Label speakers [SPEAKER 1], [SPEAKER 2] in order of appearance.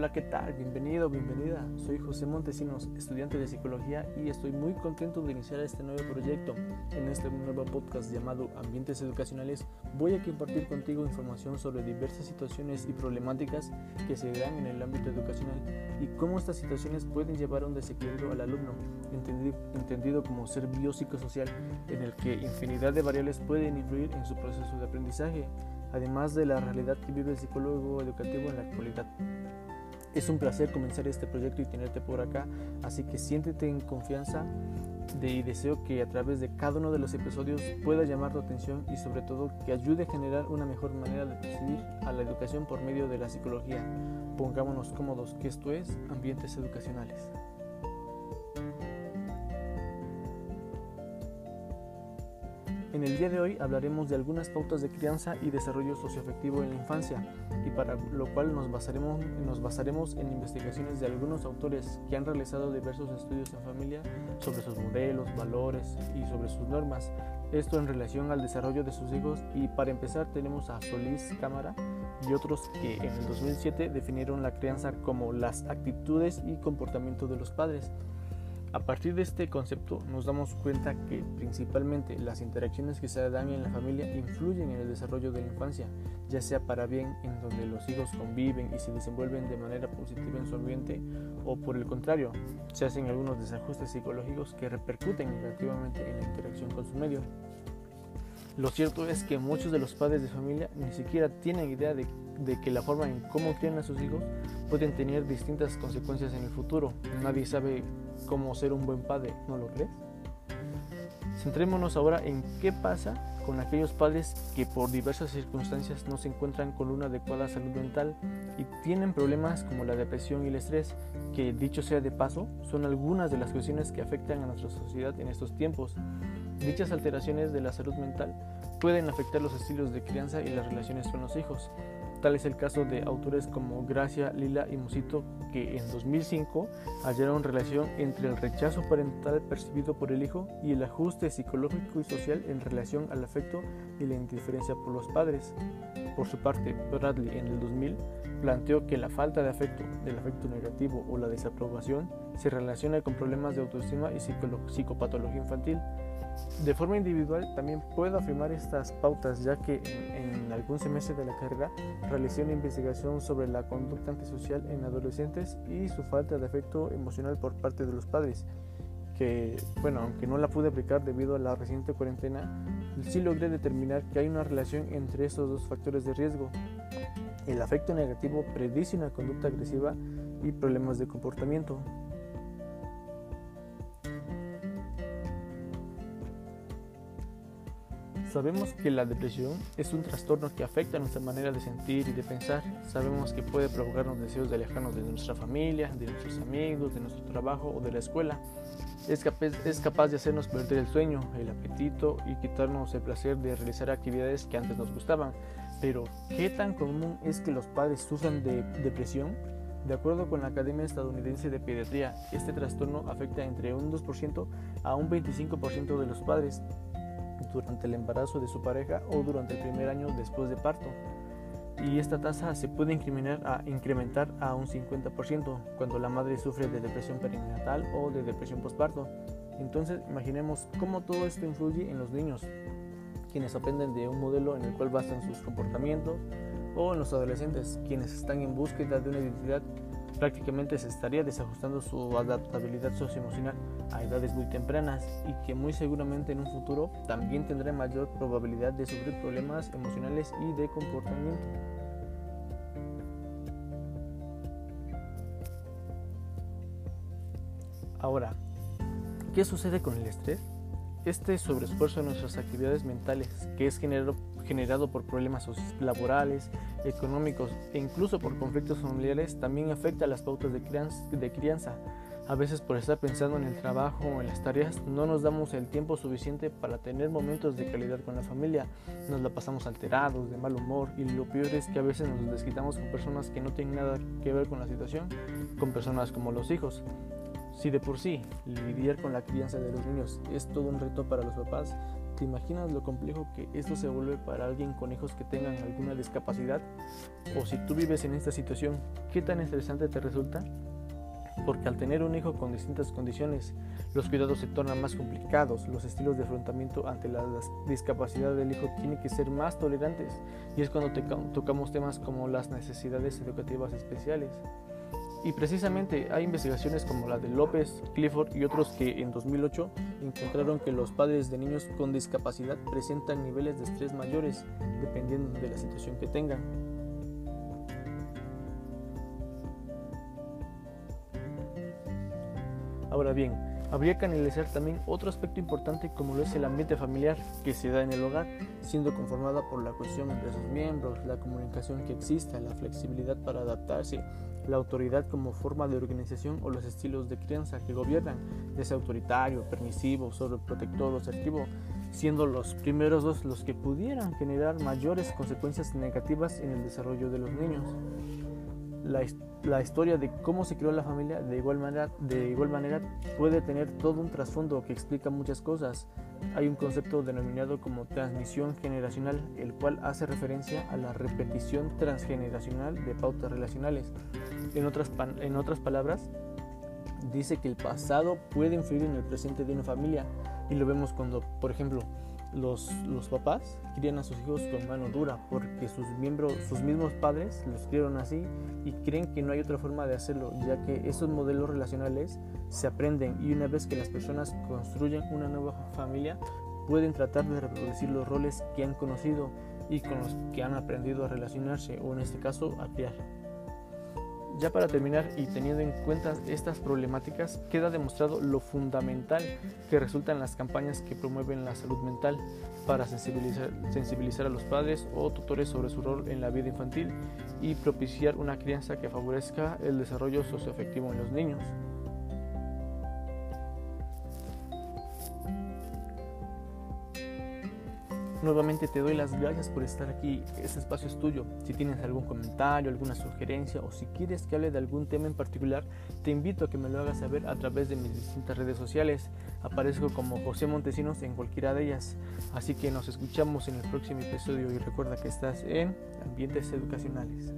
[SPEAKER 1] Hola, ¿qué tal? Bienvenido, bienvenida. Soy José Montesinos, estudiante de psicología y estoy muy contento de iniciar este nuevo proyecto. En este nuevo podcast llamado Ambientes Educacionales voy a compartir contigo información sobre diversas situaciones y problemáticas que se dan en el ámbito educacional y cómo estas situaciones pueden llevar a un desequilibrio al alumno, entendido como ser biopsicosocial, en el que infinidad de variables pueden influir en su proceso de aprendizaje además de la realidad que vive el psicólogo educativo en la actualidad. Es un placer comenzar este proyecto y tenerte por acá, así que siéntete en confianza de, y deseo que a través de cada uno de los episodios pueda llamar tu atención y sobre todo que ayude a generar una mejor manera de percibir a la educación por medio de la psicología. Pongámonos cómodos que esto es ambientes educacionales. En el día de hoy hablaremos de algunas pautas de crianza y desarrollo socioafectivo en la infancia, y para lo cual nos basaremos, nos basaremos en investigaciones de algunos autores que han realizado diversos estudios en familia sobre sus modelos, valores y sobre sus normas, esto en relación al desarrollo de sus hijos y para empezar tenemos a Solís Cámara y otros que en el 2007 definieron la crianza como las actitudes y comportamiento de los padres a partir de este concepto nos damos cuenta que principalmente las interacciones que se dan en la familia influyen en el desarrollo de la infancia, ya sea para bien en donde los hijos conviven y se desenvuelven de manera positiva en su ambiente o por el contrario, se hacen algunos desajustes psicológicos que repercuten negativamente en la interacción con su medio. Lo cierto es que muchos de los padres de familia ni siquiera tienen idea de, que la forma en cómo crían a sus hijos pueden tener distintas consecuencias en el futuro. Nadie sabe cómo ser un buen padre, ¿no lo crees? Centrémonos ahora en qué pasa con aquellos padres que por diversas circunstancias no se encuentran con una adecuada salud mental y tienen problemas como la depresión y el estrés, que dicho sea de paso, son algunas de las cuestiones que afectan a nuestra sociedad en estos tiempos. Dichas alteraciones de la salud mental pueden afectar los estilos de crianza y las relaciones con los hijos. Tal es el caso de autores como Gracia, Lila y Musito, que en 2005 hallaron relación entre el rechazo parental percibido por el hijo y el ajuste psicológico y social en relación al afecto y la indiferencia por los padres. Por su parte, Bradley en el 2000 planteó que la falta de afecto, del afecto negativo o la desaprobación se relaciona con problemas de autoestima y psicopatología infantil. De forma individual también puedo afirmar estas pautas ya que en, algún semestre de la carrera realicé una investigación sobre la conducta antisocial en adolescentes y su falta de afecto emocional por parte de los padres que, bueno, aunque no la pude aplicar debido a la reciente cuarentena, sí logré determinar que hay una relación entre estos dos factores de riesgo. El afecto negativo predice una conducta agresiva y problemas de comportamiento, Sabemos que la depresión es un trastorno que afecta nuestra manera de sentir y de pensar. Sabemos que puede provocarnos deseos de alejarnos de nuestra familia, de nuestros amigos, de nuestro trabajo o de la escuela. Es capaz, es capaz de hacernos perder el sueño, el apetito y quitarnos el placer de realizar actividades que antes nos gustaban. Pero, ¿qué tan común es que los padres sufran de depresión? De acuerdo con la Academia Estadounidense de Pediatría, este trastorno afecta entre un 2% a un 25% de los padres durante el embarazo de su pareja o durante el primer año después de parto. Y esta tasa se puede a, incrementar a un 50% cuando la madre sufre de depresión perinatal o de depresión postparto. Entonces imaginemos cómo todo esto influye en los niños, quienes aprenden de un modelo en el cual basan sus comportamientos, o en los adolescentes, quienes están en búsqueda de una identidad prácticamente se estaría desajustando su adaptabilidad socioemocional a edades muy tempranas y que muy seguramente en un futuro también tendrá mayor probabilidad de sufrir problemas emocionales y de comportamiento. Ahora, ¿qué sucede con el estrés? Este sobreesfuerzo en nuestras actividades mentales, que es generado, generado por problemas laborales, económicos e incluso por conflictos familiares, también afecta a las pautas de crianza. A veces por estar pensando en el trabajo o en las tareas no nos damos el tiempo suficiente para tener momentos de calidad con la familia. Nos la pasamos alterados, de mal humor y lo peor es que a veces nos desquitamos con personas que no tienen nada que ver con la situación, con personas como los hijos. Si de por sí lidiar con la crianza de los niños es todo un reto para los papás, ¿Te imaginas lo complejo que esto se vuelve para alguien con hijos que tengan alguna discapacidad? O si tú vives en esta situación, ¿qué tan estresante te resulta? Porque al tener un hijo con distintas condiciones, los cuidados se tornan más complicados, los estilos de afrontamiento ante la discapacidad del hijo tienen que ser más tolerantes y es cuando tocamos temas como las necesidades educativas especiales. Y precisamente hay investigaciones como la de López, Clifford y otros que en 2008 encontraron que los padres de niños con discapacidad presentan niveles de estrés mayores dependiendo de la situación que tengan. Ahora bien, habría que analizar también otro aspecto importante como lo es el ambiente familiar que se da en el hogar, siendo conformada por la cohesión entre sus miembros, la comunicación que exista, la flexibilidad para adaptarse, la autoridad como forma de organización o los estilos de crianza que gobiernan, ya autoritario, permisivo, sobreprotector o asertivo, siendo los primeros dos los que pudieran generar mayores consecuencias negativas en el desarrollo de los niños. La, la historia de cómo se creó la familia de igual, manera, de igual manera puede tener todo un trasfondo que explica muchas cosas. Hay un concepto denominado como transmisión generacional, el cual hace referencia a la repetición transgeneracional de pautas relacionales. En otras, en otras palabras, dice que el pasado puede influir en el presente de una familia y lo vemos cuando, por ejemplo, los, papás crían a sus hijos con mano dura porque sus miembros, sus mismos padres los criaron así y creen que no hay otra forma de hacerlo, ya que esos modelos relacionales se aprenden y una vez que las personas construyen una nueva familia, pueden tratar de reproducir los roles que han conocido y con los que han aprendido a relacionarse o en este caso a criar. Ya para terminar y teniendo en cuenta estas problemáticas, queda demostrado lo fundamental que resultan las campañas que promueven la salud mental para sensibilizar, a los padres o tutores sobre su rol en la vida infantil y propiciar una crianza que favorezca el desarrollo socioafectivo en los niños. Nuevamente te doy las gracias por estar aquí. Este espacio es tuyo. Si tienes algún comentario, alguna sugerencia o si quieres que hable de algún tema en particular, te invito a que me lo hagas saber a través de mis distintas redes sociales. Aparezco como José Montesinos en cualquiera de ellas. Así que nos escuchamos en el próximo episodio y recuerda que estás en Ambientes Educacionales.